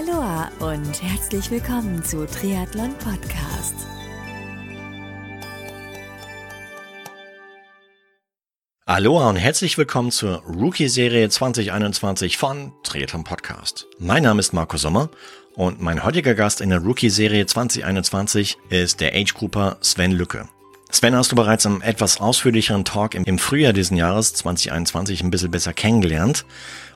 Aloha und herzlich willkommen zu Triathlon Podcast. Aloha und herzlich willkommen zur Rookie-Serie 2021 von Triathlon Podcast. Mein Name ist Marco Sommer und mein heutiger Gast in der Rookie-Serie 2021 ist der Age-Grouper Sven Lücke. Sven hast du bereits im etwas ausführlicheren Talk im Frühjahr diesen Jahres 2021 ein bisschen besser kennengelernt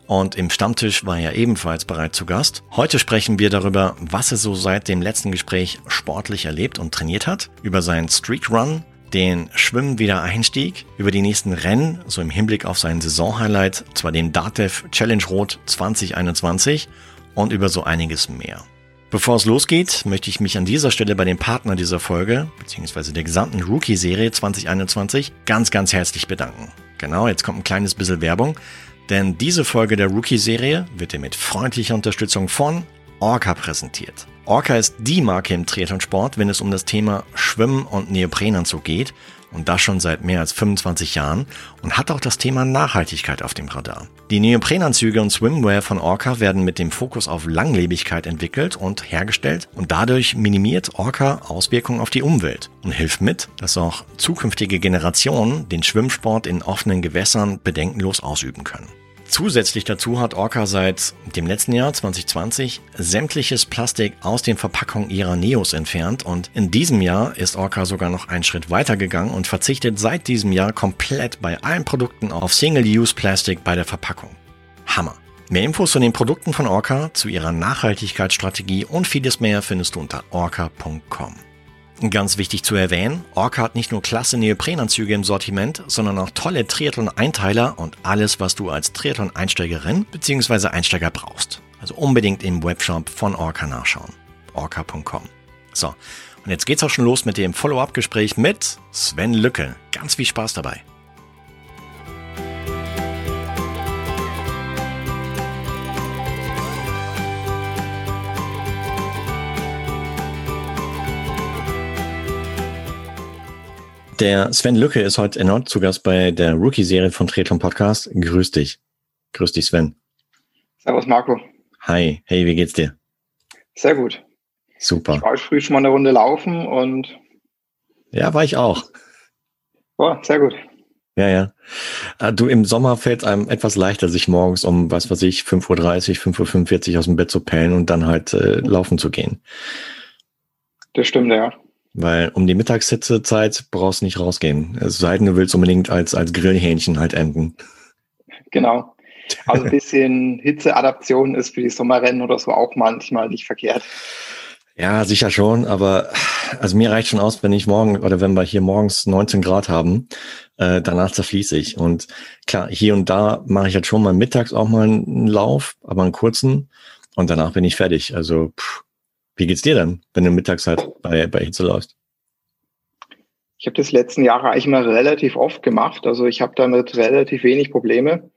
und im Stammtisch war er ebenfalls bereits zu Gast. Heute sprechen wir darüber, was er so seit dem letzten Gespräch sportlich erlebt und trainiert hat, über seinen Streak Run, den Schwimmen wieder Einstieg, über die nächsten Rennen, so im Hinblick auf sein Saisonhighlight, zwar den DATEV Challenge Rot 2021 und über so einiges mehr. Bevor es losgeht, möchte ich mich an dieser Stelle bei dem Partner dieser Folge, beziehungsweise der gesamten Rookie-Serie 2021, ganz, ganz herzlich bedanken. Genau, jetzt kommt ein kleines bisschen Werbung. Denn diese Folge der Rookie-Serie wird dir mit freundlicher Unterstützung von Orca präsentiert. Orca ist die Marke im Triathlonsport, wenn es um das Thema Schwimmen und Neoprenanzug geht und das schon seit mehr als 25 Jahren und hat auch das Thema Nachhaltigkeit auf dem Radar. Die Neoprenanzüge und Swimwear von Orca werden mit dem Fokus auf Langlebigkeit entwickelt und hergestellt und dadurch minimiert Orca Auswirkungen auf die Umwelt und hilft mit, dass auch zukünftige Generationen den Schwimmsport in offenen Gewässern bedenkenlos ausüben können. Zusätzlich dazu hat Orca seit dem letzten Jahr 2020 sämtliches Plastik aus den Verpackungen ihrer Neos entfernt und in diesem Jahr ist Orca sogar noch einen Schritt weiter gegangen und verzichtet seit diesem Jahr komplett bei allen Produkten auf Single-Use-Plastik bei der Verpackung. Hammer! Mehr Infos zu den Produkten von Orca, zu ihrer Nachhaltigkeitsstrategie und vieles mehr findest du unter orca.com. Ganz wichtig zu erwähnen, Orca hat nicht nur klasse Neoprenanzüge im Sortiment, sondern auch tolle Triathlon-Einteiler und alles, was du als Triathlon-Einsteigerin bzw. Einsteiger brauchst. Also unbedingt im Webshop von Orca nachschauen. orca.com. So, und jetzt geht's auch schon los mit dem Follow-up-Gespräch mit Sven Lücke. Ganz viel Spaß dabei. Der Sven Lücke ist heute erneut zu Gast bei der Rookie-Serie von Triathlon Podcast. Grüß dich. Grüß dich, Sven. Servus, Marco. Hi. Hey, wie geht's dir? Sehr gut. Super. Ich war früh schon mal eine Runde laufen und. Ja, war ich auch. Oh, sehr gut. Ja, ja. Äh, du, im Sommer fällt einem etwas leichter, sich morgens um, was weiß ich, 5.30 Uhr, 5.45 Uhr aus dem Bett zu pellen und dann halt äh, laufen zu gehen. Das stimmt, ja. Weil um die Mittagshitzezeit brauchst du nicht rausgehen. Es sei denn, du willst unbedingt als, als Grillhähnchen halt enden. Genau. Also ein bisschen Hitzeadaption ist für die Sommerrennen oder so auch manchmal nicht verkehrt. Ja, sicher schon, aber also mir reicht schon aus, wenn ich morgen oder wenn wir hier morgens 19 Grad haben, äh, danach zerfließe ich. Und klar, hier und da mache ich halt schon mal mittags auch mal einen Lauf, aber einen kurzen und danach bin ich fertig. Also pff, wie geht's dir dann, wenn du mittags halt bei, bei Hitze läufst? Ich habe das letzten Jahre eigentlich mal relativ oft gemacht. Also ich habe damit relativ wenig Probleme.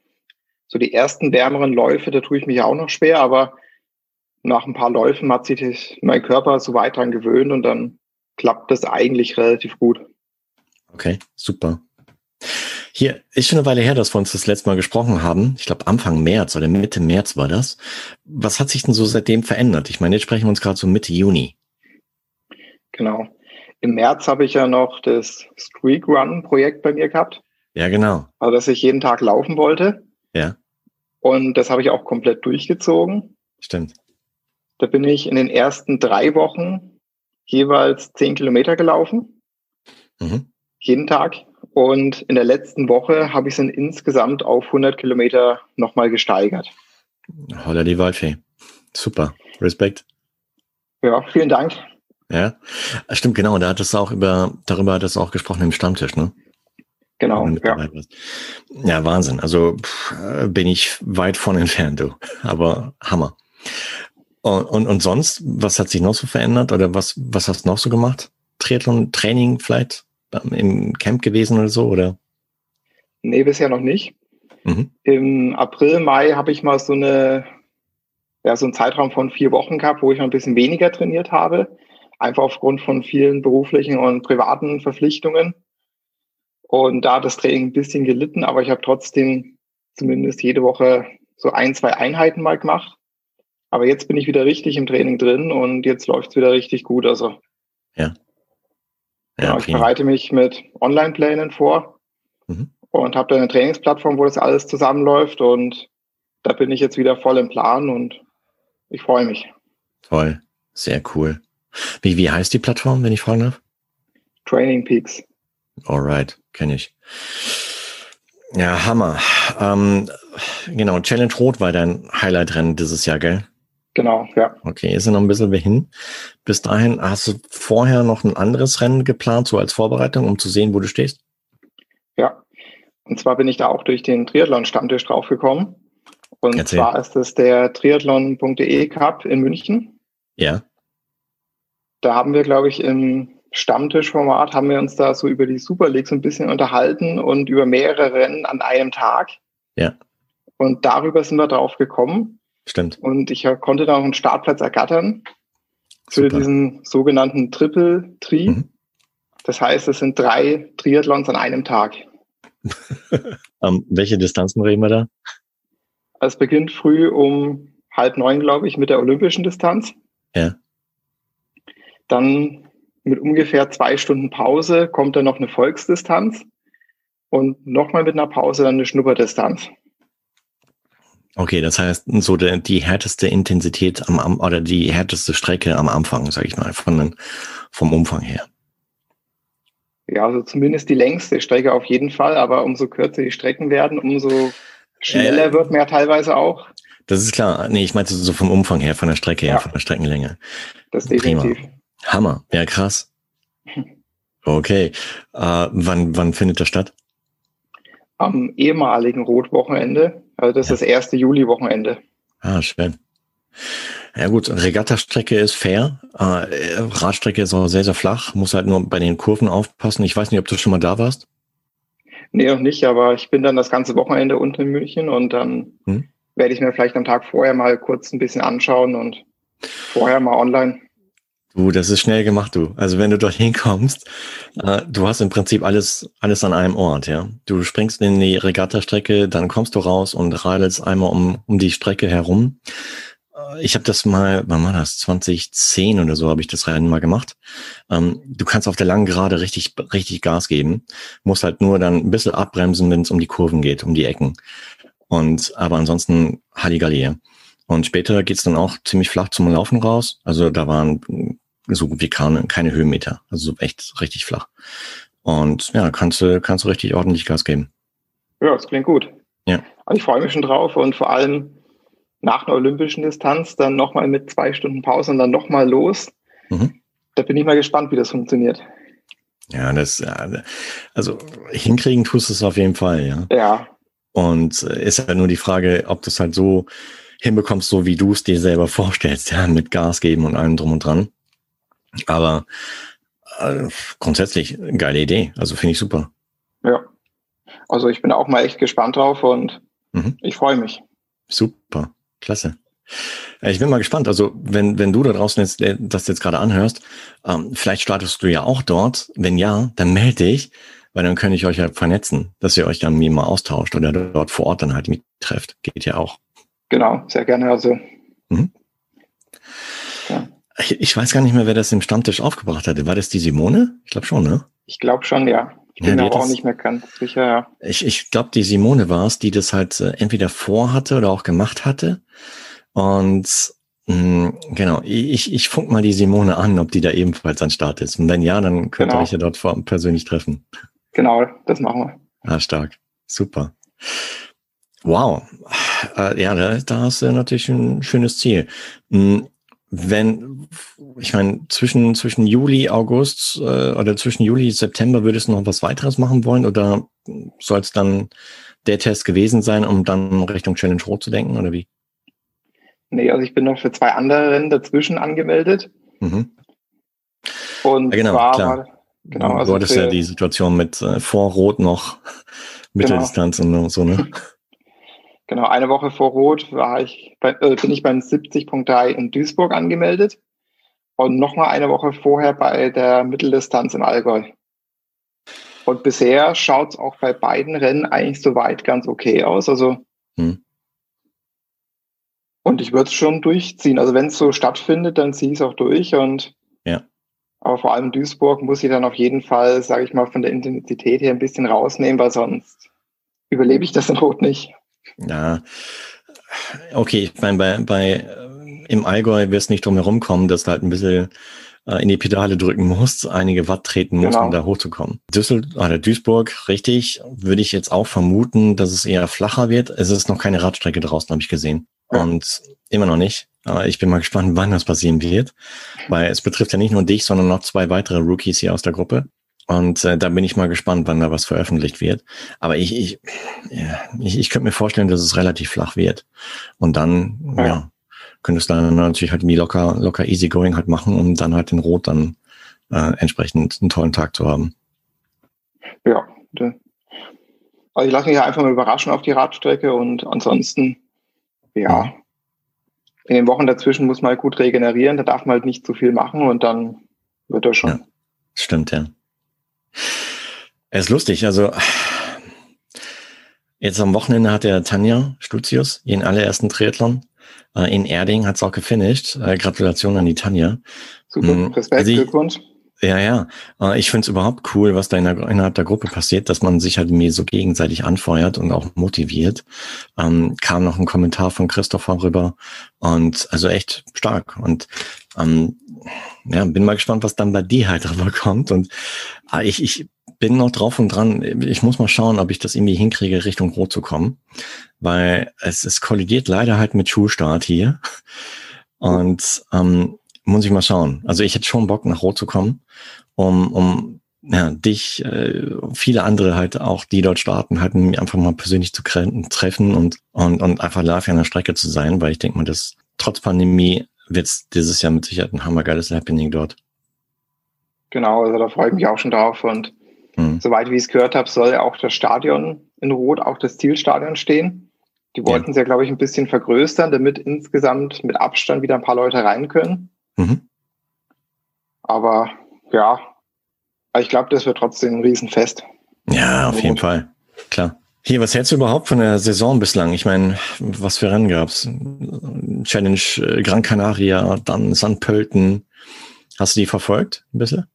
So die ersten wärmeren Läufe, da tue ich mich auch noch schwer, aber nach ein paar Läufen hat sich mein Körper so weit dran gewöhnt und dann klappt das eigentlich relativ gut. Okay, super. Hier ist schon eine Weile her, dass wir uns das letzte Mal gesprochen haben. Ich glaube Anfang März oder Mitte März war das. Was hat sich denn so seitdem verändert? Ich meine, jetzt sprechen wir uns gerade so Mitte Juni. Genau. Im März habe ich ja noch das Streak Run Projekt bei mir gehabt. Ja, genau. Also, dass ich jeden Tag laufen wollte. Ja. Und das habe ich auch komplett durchgezogen. Stimmt. Da bin ich in den ersten drei Wochen jeweils zehn Kilometer gelaufen. Mhm. Jeden Tag. Und in der letzten Woche habe ich es dann insgesamt auf 100 Kilometer nochmal gesteigert. Holla die Waldfee. Super. Respekt. Ja, vielen Dank. Ja, stimmt, genau. Da hat es auch über, darüber hat es auch gesprochen im Stammtisch, ne? Genau. Ja. ja, Wahnsinn. Also pff, bin ich weit von entfernt, du. Aber Hammer. Und, und, und sonst, was hat sich noch so verändert? Oder was, was hast du noch so gemacht? Triathlon, Training vielleicht? Im Camp gewesen oder so, oder? Nee, bisher noch nicht. Mhm. Im April, Mai habe ich mal so eine, ja, so einen Zeitraum von vier Wochen gehabt, wo ich noch ein bisschen weniger trainiert habe. Einfach aufgrund von vielen beruflichen und privaten Verpflichtungen. Und da hat das Training ein bisschen gelitten, aber ich habe trotzdem zumindest jede Woche so ein, zwei Einheiten mal gemacht. Aber jetzt bin ich wieder richtig im Training drin und jetzt läuft es wieder richtig gut. Also Ja. Genau, ich prima. bereite mich mit Online-Plänen vor Mhm. und habe da eine Trainingsplattform, wo das alles zusammenläuft und da bin ich jetzt wieder voll im Plan und ich freue mich. Toll. Sehr cool. Wie, wie heißt die Plattform, wenn ich fragen darf? Training Peaks. Alright, kenne ich. Ja, Hammer. Ähm, genau, Challenge Rot war dein Highlight-Rennen dieses Jahr, gell? Genau, ja. Okay, ist ja noch ein bisschen hin. Bis dahin hast du vorher noch ein anderes Rennen geplant, so als Vorbereitung, um zu sehen, wo du stehst? Ja. Und zwar bin ich da auch durch den Triathlon-Stammtisch draufgekommen. Und Erzähl. zwar ist es der triathlon.de Cup in München. Ja. Da haben wir, glaube ich, im Stammtischformat haben wir uns da so über die Super League so ein bisschen unterhalten und über mehrere Rennen an einem Tag. Ja. Und darüber sind wir drauf gekommen. Stimmt. Und ich konnte da noch einen Startplatz ergattern für Super. diesen sogenannten Triple Tri. Mhm. Das heißt, es sind drei Triathlons an einem Tag. Ähm, welche Distanzen reden wir da? Es beginnt früh um halb neun, glaube ich, mit der olympischen Distanz. Ja. Dann mit ungefähr zwei Stunden Pause kommt dann noch eine Volksdistanz und nochmal mit einer Pause dann eine Schnupperdistanz. Okay, das heißt, so der, die härteste Intensität am, am oder die härteste Strecke am Anfang, sag ich mal, von, den- vom Umfang her. Ja, also zumindest die längste Strecke auf jeden Fall, aber umso kürzer die Strecken werden, umso schneller Äh, wird man ja teilweise auch. Das ist klar. Nee, ich meinte so vom Umfang her, von der Strecke her, Ja. von der Streckenlänge. Das prima. definitiv. Hammer. Ja, krass. Okay. Äh, wann, wann findet das statt? Am ehemaligen Rotwochenende, also das Ja. ist das erste Juli-Wochenende. Ah, schön. Ja gut, Regattastrecke ist fair. Äh, Radstrecke ist auch sehr, sehr flach. Muss halt nur bei den Kurven aufpassen. Ich weiß nicht, ob du schon mal da warst. Nee, noch nicht, aber ich bin dann das ganze Wochenende unten in München und dann Hm. werde ich mir vielleicht am Tag vorher mal kurz ein bisschen anschauen und vorher mal online. Du, das ist schnell gemacht, du. Also wenn du dorthin kommst, äh, du hast im Prinzip alles, alles an einem Ort, ja. Du springst in die Regattastrecke, dann kommst du raus und radelst einmal um, um die Strecke herum. Äh, Ich habe das mal, wann war das? 2010 oder so habe ich das Rennen mal gemacht. Ähm, du kannst auf der langen Gerade richtig, richtig Gas geben, musst halt nur dann ein bisschen abbremsen, wenn es um die Kurven geht, um die Ecken. Und aber ansonsten Halligalli. ja. Und später geht's dann auch ziemlich flach zum Laufen raus. Also da waren so gut wie keine, keine Höhenmeter. Also so echt richtig flach. Und ja, kannst du, kannst du richtig ordentlich Gas geben. Ja, das klingt gut. Ja. Also ich freue mich schon drauf und vor allem nach einer olympischen Distanz dann nochmal mit zwei Stunden Pause und dann nochmal los. Mhm. Da bin ich mal gespannt, wie das funktioniert. Ja, das, also hinkriegen tust du es auf jeden Fall, ja. Ja, Und äh, ist halt nur die Frage, ob du es halt so hinbekommst, so wie du es dir selber vorstellst, ja, mit Gas geben und allem drum und dran. Aber äh, grundsätzlich geile Idee. Also finde ich super. ja. Also ich bin auch mal echt gespannt drauf und Mhm. ich freue mich. Super, klasse. Äh, Ich bin mal gespannt. Also wenn wenn du da draußen jetzt äh, das jetzt gerade anhörst, ähm, vielleicht startest du ja auch dort. Wenn ja, dann melde dich, weil dann kann ich euch ja vernetzen, dass ihr euch dann mir mal austauscht oder dort vor Ort dann halt mit trefft. Geht ja auch. Genau, sehr gerne. Also Ich, ich weiß gar nicht mehr, wer das im Stammtisch aufgebracht hatte. War das die Simone? Ich glaube schon, ne? ich glaube schon, ja. Ich bin auch das- nicht mehr ganz sicher. Ja. Ich, ich glaube, die Simone war es, die das halt äh, entweder vorhatte oder auch gemacht hatte. Und mh, genau, ich, ich funk mal die Simone an, ob die da ebenfalls an Start ist. Und wenn ja, dann könnt ihr Genau. euch ja dort vor, persönlich treffen. Genau, das machen wir. Ah, stark. Super. Wow. Äh, ja, da, da hast du natürlich ein schönes Ziel. Hm, Wenn, ich meine, zwischen, zwischen Juli, August äh, oder zwischen Juli, September würdest du noch was weiteres machen wollen oder soll es dann der Test gewesen sein, um dann Richtung Challenge Rot zu denken oder wie? Nee, also ich bin noch für zwei andere Rennen dazwischen angemeldet. Mhm. Und Ja, genau, zwar klar. war, genau, du also hattest ja die Situation mit äh, vor Rot noch Mitteldistanz und so, ne? Genau, eine Woche vor Rot war ich bei, äh, bin ich beim 70.3 in Duisburg angemeldet und nochmal eine Woche vorher bei der Mitteldistanz im Allgäu. Und bisher schaut es auch bei beiden Rennen eigentlich soweit ganz okay aus. Also Hm. Und ich würde es schon durchziehen. Also wenn es so stattfindet, dann ziehe ich es auch durch. Und ja. Aber vor allem Duisburg muss ich dann auf jeden Fall, sage ich mal, von der Intensität her ein bisschen rausnehmen, weil sonst überlebe ich das in Rot nicht. Ja, okay, ich meine, bei, bei äh, im Allgäu wirst du nicht drum herum kommen, dass du halt ein bisschen äh, in die Pedale drücken musst, einige Watt treten musst, genau. um da hochzukommen. Düsseldorf oder Duisburg, richtig, würde ich jetzt auch vermuten, dass es eher flacher wird. Es ist noch keine Radstrecke draußen, habe ich gesehen. Ja. Und immer noch nicht. Aber ich bin mal gespannt, wann das passieren wird. Weil es betrifft ja nicht nur dich, sondern noch zwei weitere Rookies hier aus der Gruppe. Und äh, da bin ich mal gespannt, wann da was veröffentlicht wird. Aber ich, ich, ja, ich, ich könnte mir vorstellen, dass es relativ flach wird. Und dann, ja, ja könntest du dann natürlich halt wie locker, locker easy going halt machen, um dann halt den Rot dann äh, entsprechend einen tollen Tag zu haben. Ja, also ich lasse mich einfach mal überraschen auf die Radstrecke und ansonsten, ja, in den Wochen dazwischen muss man halt gut regenerieren, da darf man halt nicht zu viel machen und dann wird er schon. Ja, stimmt, ja. Er ist lustig, also jetzt am Wochenende hat der Tanja Stutius ihren allerersten Triathlon äh, in Erding, hat es auch gefinisht. Äh, Gratulation an die Tanja. Super, mhm. Respekt, also ich, Glückwunsch. Ja, ja. Äh, ich finde es überhaupt cool, was da in der, innerhalb der Gruppe passiert, dass man sich halt mir so gegenseitig anfeuert und auch motiviert. Ähm, kam noch ein Kommentar von Christopher rüber und also echt stark. Und ähm, ja, bin mal gespannt, was dann bei dir halt rüberkommt. Und äh, ich, ich bin noch drauf und dran. Ich muss mal schauen, ob ich das irgendwie hinkriege, Richtung Rot zu kommen. Weil es, es kollidiert leider halt mit Schulstart hier. Und ähm, muss ich mal schauen. Also ich hätte schon Bock, nach Rot zu kommen, um, um ja, dich, äh, viele andere halt auch, die dort starten, halt einfach mal persönlich zu treffen und, und, und einfach live an der Strecke zu sein, weil ich denke mal, dass trotz Pandemie wird es dieses Jahr mit Sicherheit ein hammergeiles Happening dort. Genau, also da freue ich mich auch schon drauf und hm. soweit wie ich es gehört habe, soll ja auch das Stadion in Rot, auch das Zielstadion stehen. Die wollten es ja, glaube ich, ein bisschen vergrößern, damit insgesamt mit Abstand wieder ein paar Leute rein können. Mhm. Aber ja, ich glaube, das wird trotzdem ein Riesenfest. Ja, auf jeden Fall. Klar. Hier, was hältst du überhaupt von der Saison bislang? Ich meine, was für Rennen gab's? Challenge äh, Gran Canaria, dann St. Pölten. Hast du die verfolgt ein bisschen?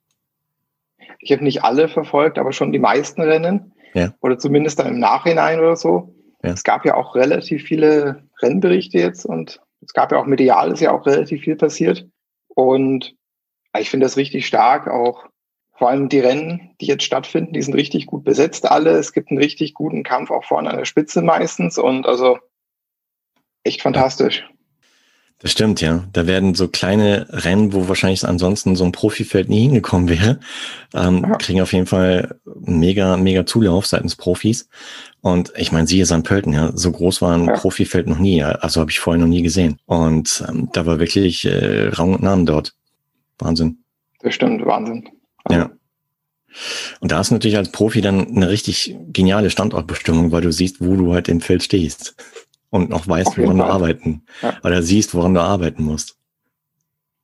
Ich habe nicht alle verfolgt, aber schon die meisten Rennen. Ja. Oder zumindest dann im Nachhinein oder so. Ja. Es gab ja auch relativ viele Rennberichte jetzt und es gab ja auch medial, ist ja auch relativ viel passiert. Und ich finde das richtig stark, auch vor allem die Rennen, die jetzt stattfinden, die sind richtig gut besetzt alle. Es gibt einen richtig guten Kampf auch vorne an der Spitze meistens und also echt fantastisch. Das stimmt, ja. Da werden so kleine Rennen, wo wahrscheinlich ansonsten so ein Profifeld nie hingekommen wäre, ähm, ja. kriegen auf jeden Fall mega, mega Zulauf seitens Profis. Und ich meine, siehe St. Pölten, ja, so groß war ein ja. Profifeld noch nie, also habe ich vorher noch nie gesehen. Und ähm, da war wirklich äh, Rang und Namen dort. Wahnsinn. Das stimmt, Wahnsinn. Ja. Und da ist natürlich als Profi dann eine richtig geniale Standortbestimmung, weil du siehst, wo du halt im Feld stehst und noch weißt, woran Fall. du arbeiten ja. oder siehst, woran du arbeiten musst.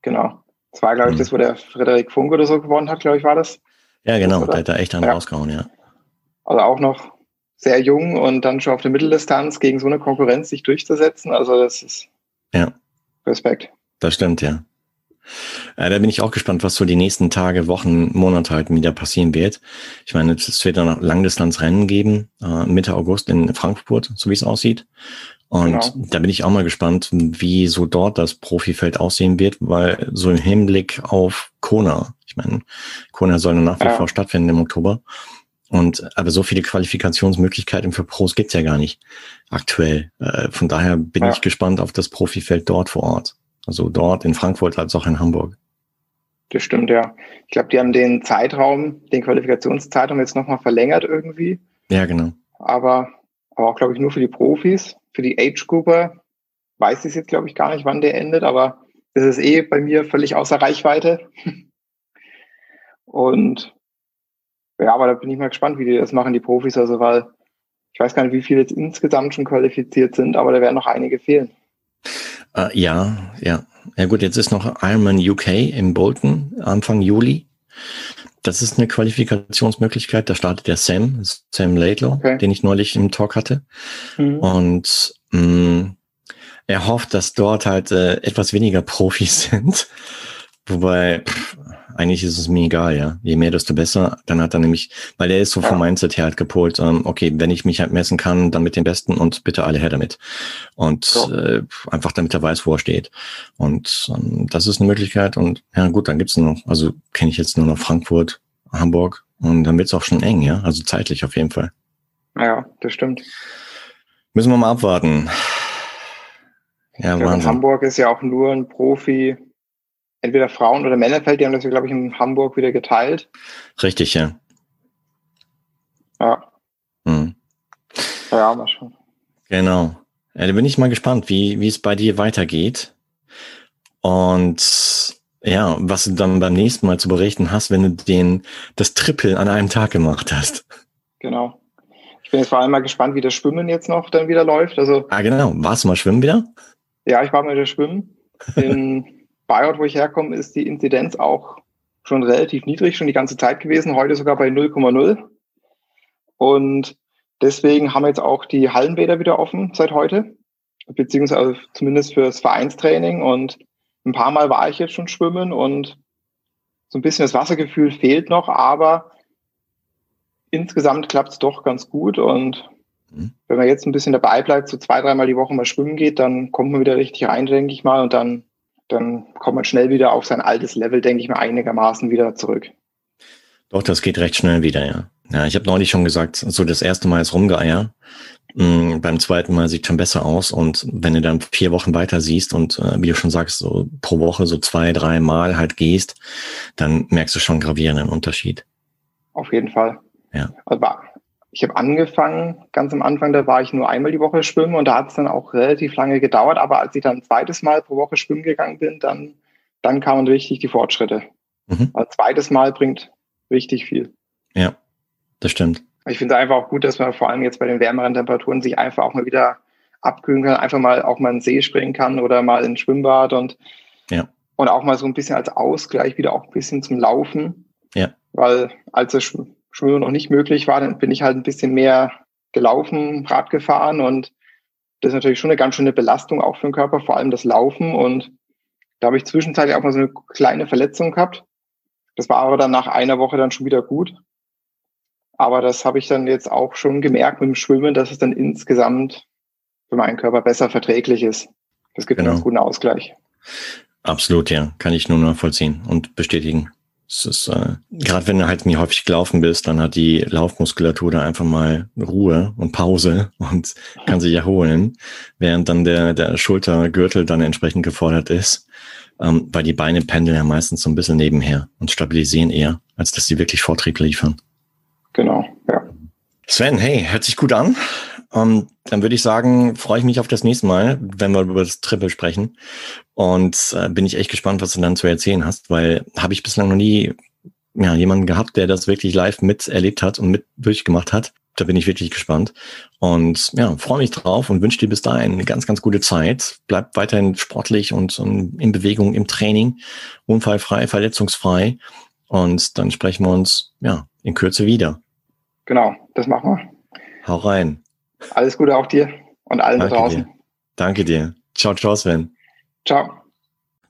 Genau. Das war, glaube ich, mhm. das, wo der Frederik Funk oder so gewonnen hat, glaube ich, war das. Ja, genau, der hat da echt einen ja. rausgehauen, ja. Also auch noch sehr jung und dann schon auf der Mitteldistanz gegen so eine Konkurrenz sich durchzusetzen. Also das ist ja. Respekt. Das stimmt, ja. Äh, da bin ich auch gespannt, was so die nächsten Tage, Wochen, Monate halt wieder passieren wird. Ich meine, es wird dann Langdistanzrennen geben, äh, Mitte August in Frankfurt, so wie es aussieht. Und genau. da bin ich auch mal gespannt, wie so dort das Profifeld aussehen wird, weil so im Hinblick auf Kona, ich meine, Kona soll nach wie ja. vor stattfinden im Oktober. Und aber so viele Qualifikationsmöglichkeiten für Pros gibt's ja gar nicht aktuell. Äh, von daher bin ja. ich gespannt auf das Profifeld dort vor Ort. Also dort in Frankfurt als auch in Hamburg. Das stimmt, ja. Ich glaube, die haben den Zeitraum, den Qualifikationszeitraum jetzt nochmal verlängert irgendwie. Ja, genau. Aber, aber auch, glaube ich, nur für die Profis. Für die Age-Gruppe weiß ich jetzt, glaube ich, gar nicht, wann der endet, aber das ist eh bei mir völlig außer Reichweite. Und ja, aber da bin ich mal gespannt, wie die das machen, die Profis. Also, weil ich weiß gar nicht, wie viele jetzt insgesamt schon qualifiziert sind, aber da werden noch einige fehlen. Uh, ja, ja. Ja gut, jetzt ist noch Ironman UK im Bolton Anfang Juli. Das ist eine Qualifikationsmöglichkeit. Da startet der Sam, Sam Laidlaw, okay. den ich neulich im Talk hatte. Mhm. Und mh, mm, er hofft, dass dort halt äh, etwas weniger Profis sind. Wobei, pff, eigentlich ist es mir egal, ja. Je mehr, desto besser. Dann hat er nämlich, weil er ist so vom Mindset her halt gepolt, ähm, okay, wenn ich mich halt messen kann, dann mit den Besten und bitte alle her damit. Und so. äh, einfach damit er weiß, wo er steht. Und ähm, das ist eine Möglichkeit. Und ja gut, dann gibt's noch, also kenne ich jetzt nur noch Frankfurt, Hamburg und dann wird's auch schon eng, ja. Also zeitlich auf jeden Fall. Ja, das stimmt. Müssen wir mal abwarten. Ja, Wahnsinn. Hamburg ist ja auch nur ein Profi entweder Frauen- oder Männerfeld, die haben das ja, glaube ich, in Hamburg wieder geteilt. Richtig, ja. Ja. Hm. Ja, mal schon. Genau. Ja, da bin ich mal gespannt, wie, wie es bei dir weitergeht. Und ja, was du dann beim nächsten Mal zu berichten hast, wenn du den, das Triple an einem Tag gemacht hast. Genau. Ich bin jetzt vor allem mal gespannt, wie das Schwimmen jetzt noch dann wieder läuft. Also, ah, genau. Warst du mal schwimmen wieder? Ja, ich war mal wieder schwimmen. In Bayern, wo ich herkomme, ist die Inzidenz auch schon relativ niedrig, schon die ganze Zeit gewesen, heute sogar bei 0,0. Und deswegen haben jetzt auch die Hallenbäder wieder offen seit heute, beziehungsweise zumindest fürs Vereinstraining. Und ein paar Mal war ich jetzt schon schwimmen und so ein bisschen das Wassergefühl fehlt noch, aber insgesamt klappt es doch ganz gut. Und mhm. wenn man jetzt ein bisschen dabei bleibt, so zwei, dreimal die Woche mal schwimmen geht, dann kommt man wieder richtig rein, denke ich mal. Und dann dann kommt man schnell wieder auf sein altes Level, denke ich mal, einigermaßen wieder zurück. Doch, das geht recht schnell wieder, ja. Ja, ich habe neulich schon gesagt, so das erste Mal ist Rumgeeier. Mhm, beim zweiten Mal sieht schon besser aus. Und wenn du dann vier Wochen weiter siehst und äh, wie du schon sagst, so pro Woche so zwei, drei Mal halt gehst, dann merkst du schon gravierenden Unterschied. Auf jeden Fall. Ja. Aber ich habe angefangen, ganz am Anfang, da war ich nur einmal die Woche schwimmen und da hat es dann auch relativ lange gedauert. Aber als ich dann ein zweites Mal pro Woche schwimmen gegangen bin, dann, dann kamen richtig die Fortschritte. Mhm. Ein zweites Mal bringt richtig viel. Ja, das stimmt. Ich finde es einfach auch gut, dass man vor allem jetzt bei den wärmeren Temperaturen sich einfach auch mal wieder abkühlen kann, einfach mal auch mal in den See springen kann oder mal ins Schwimmbad und, ja. und auch mal so ein bisschen als Ausgleich wieder auch ein bisschen zum Laufen. Ja. Weil als das Schwimmen noch nicht möglich war, dann bin ich halt ein bisschen mehr gelaufen, Rad gefahren und das ist natürlich schon eine ganz schöne Belastung auch für den Körper, vor allem das Laufen und da habe ich zwischenzeitlich auch mal so eine kleine Verletzung gehabt. Das war aber dann nach einer Woche dann schon wieder gut. Aber das habe ich dann jetzt auch schon gemerkt mit dem Schwimmen, dass es dann insgesamt für meinen Körper besser verträglich ist. Das gibt genau. einen guten Ausgleich. Absolut, ja. Kann ich nur nachvollziehen und bestätigen. Es ist, äh, gerade wenn du halt nie häufig gelaufen bist, dann hat die Laufmuskulatur da einfach mal Ruhe und Pause und kann sich erholen, während dann der, der Schultergürtel dann entsprechend gefordert ist, ähm, weil die Beine pendeln ja meistens so ein bisschen nebenher und stabilisieren eher, als dass sie wirklich Vortrieb liefern. Genau, ja. Sven, hey, hört sich gut an. Um, ähm, dann würde ich sagen, freue ich mich auf das nächste Mal, wenn wir über das Triple sprechen. Und äh, bin ich echt gespannt, was du dann zu erzählen hast, weil habe ich bislang noch nie ja, jemanden gehabt, der das wirklich live miterlebt hat und mit durchgemacht hat. Da bin ich wirklich gespannt. Und ja, freue mich drauf und wünsche dir bis dahin eine ganz, ganz gute Zeit. Bleib weiterhin sportlich und, und in Bewegung im Training, unfallfrei, verletzungsfrei. Und dann sprechen wir uns ja in Kürze wieder. Genau, das machen wir. Hau rein. Alles Gute auch dir und allen Danke da draußen. Dir. Danke dir. Ciao, ciao, Sven. Ciao.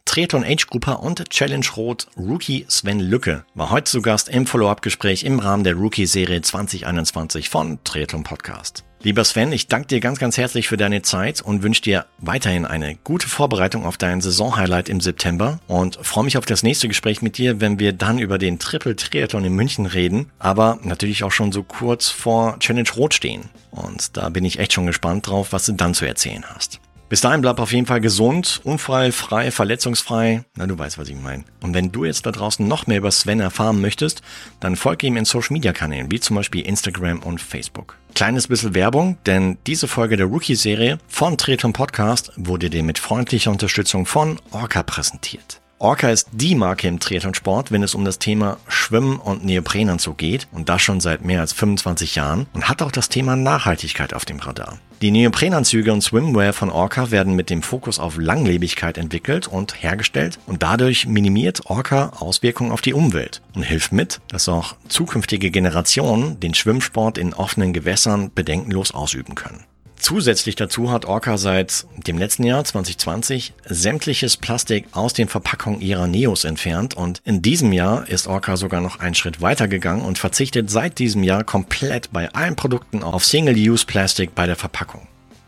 Triathlon Age Grupper und Challenge Rot Rookie Sven Lücke war heute zu Gast im Follow-up-Gespräch im Rahmen der Rookie-Serie 2021 von Triathlon Podcast. Lieber Sven, ich danke dir ganz, ganz herzlich für deine Zeit und wünsche dir weiterhin eine gute Vorbereitung auf dein Saisonhighlight im September und freue mich auf das nächste Gespräch mit dir, wenn wir dann über den Triple Triathlon in München reden, aber natürlich auch schon so kurz vor Challenge Rot stehen. Und da bin ich echt schon gespannt drauf, was du dann zu erzählen hast. Bis dahin bleib auf jeden Fall gesund, unfallfrei, verletzungsfrei. Na, du weißt, was ich meine. Und wenn du jetzt da draußen noch mehr über Sven erfahren möchtest, dann folge ihm in Social Media Kanälen, wie zum Beispiel Instagram und Facebook. Kleines bisschen Werbung, denn diese Folge der Rookie-Serie von Triathlon Podcast wurde dir mit freundlicher Unterstützung von Orca präsentiert. Orca ist die Marke im Triathlonsport, wenn es um das Thema Schwimmen und Neoprenanzug geht und das schon seit mehr als 25 Jahren und hat auch das Thema Nachhaltigkeit auf dem Radar. Die Neoprenanzüge und Swimwear von Orca werden mit dem Fokus auf Langlebigkeit entwickelt und hergestellt und dadurch minimiert Orca Auswirkungen auf die Umwelt und hilft mit, dass auch zukünftige Generationen den Schwimmsport in offenen Gewässern bedenkenlos ausüben können. Zusätzlich dazu hat Orca seit dem letzten Jahr 2020 sämtliches Plastik aus den Verpackungen ihrer Neos entfernt und in diesem Jahr ist Orca sogar noch einen Schritt weiter gegangen und verzichtet seit diesem Jahr komplett bei allen Produkten auf Single-Use-Plastik bei der Verpackung.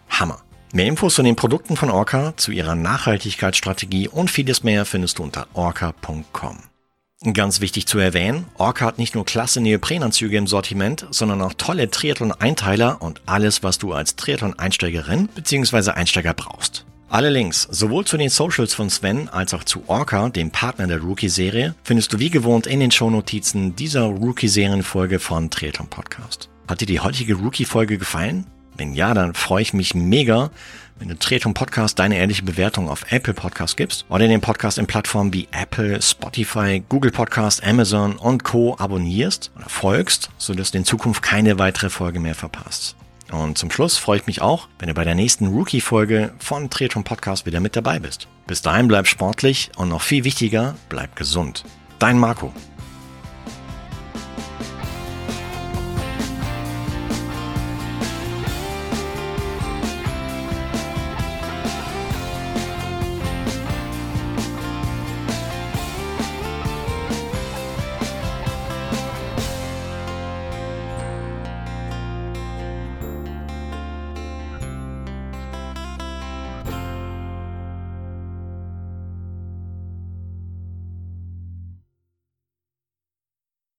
Hammer. Mehr Infos zu den Produkten von Orca, zu ihrer Nachhaltigkeitsstrategie und vieles mehr findest du unter orca.com. Ganz wichtig zu erwähnen, Orca hat nicht nur klasse Neoprenanzüge im Sortiment, sondern auch tolle Triathlon-Einteiler und alles, was du als Triathlon-Einsteigerin bzw. Einsteiger brauchst. Alle Links, sowohl zu den Socials von Sven als auch zu Orca, dem Partner der Rookie-Serie, findest du wie gewohnt in den Shownotizen dieser Rookie-Serienfolge von Triathlon Podcast. Hat dir die heutige Rookie-Folge gefallen? Wenn ja, dann freue ich mich mega, wenn du Tretum Podcast deine ehrliche Bewertung auf Apple Podcast gibst oder den Podcast in Plattformen wie Apple, Spotify, Google Podcast, Amazon und Co. abonnierst oder folgst, sodass du in Zukunft keine weitere Folge mehr verpasst. Und zum Schluss freue ich mich auch, wenn du bei der nächsten Rookie-Folge von Tretum Podcast wieder mit dabei bist. Bis dahin bleib sportlich und noch viel wichtiger, bleib gesund. Dein Marco.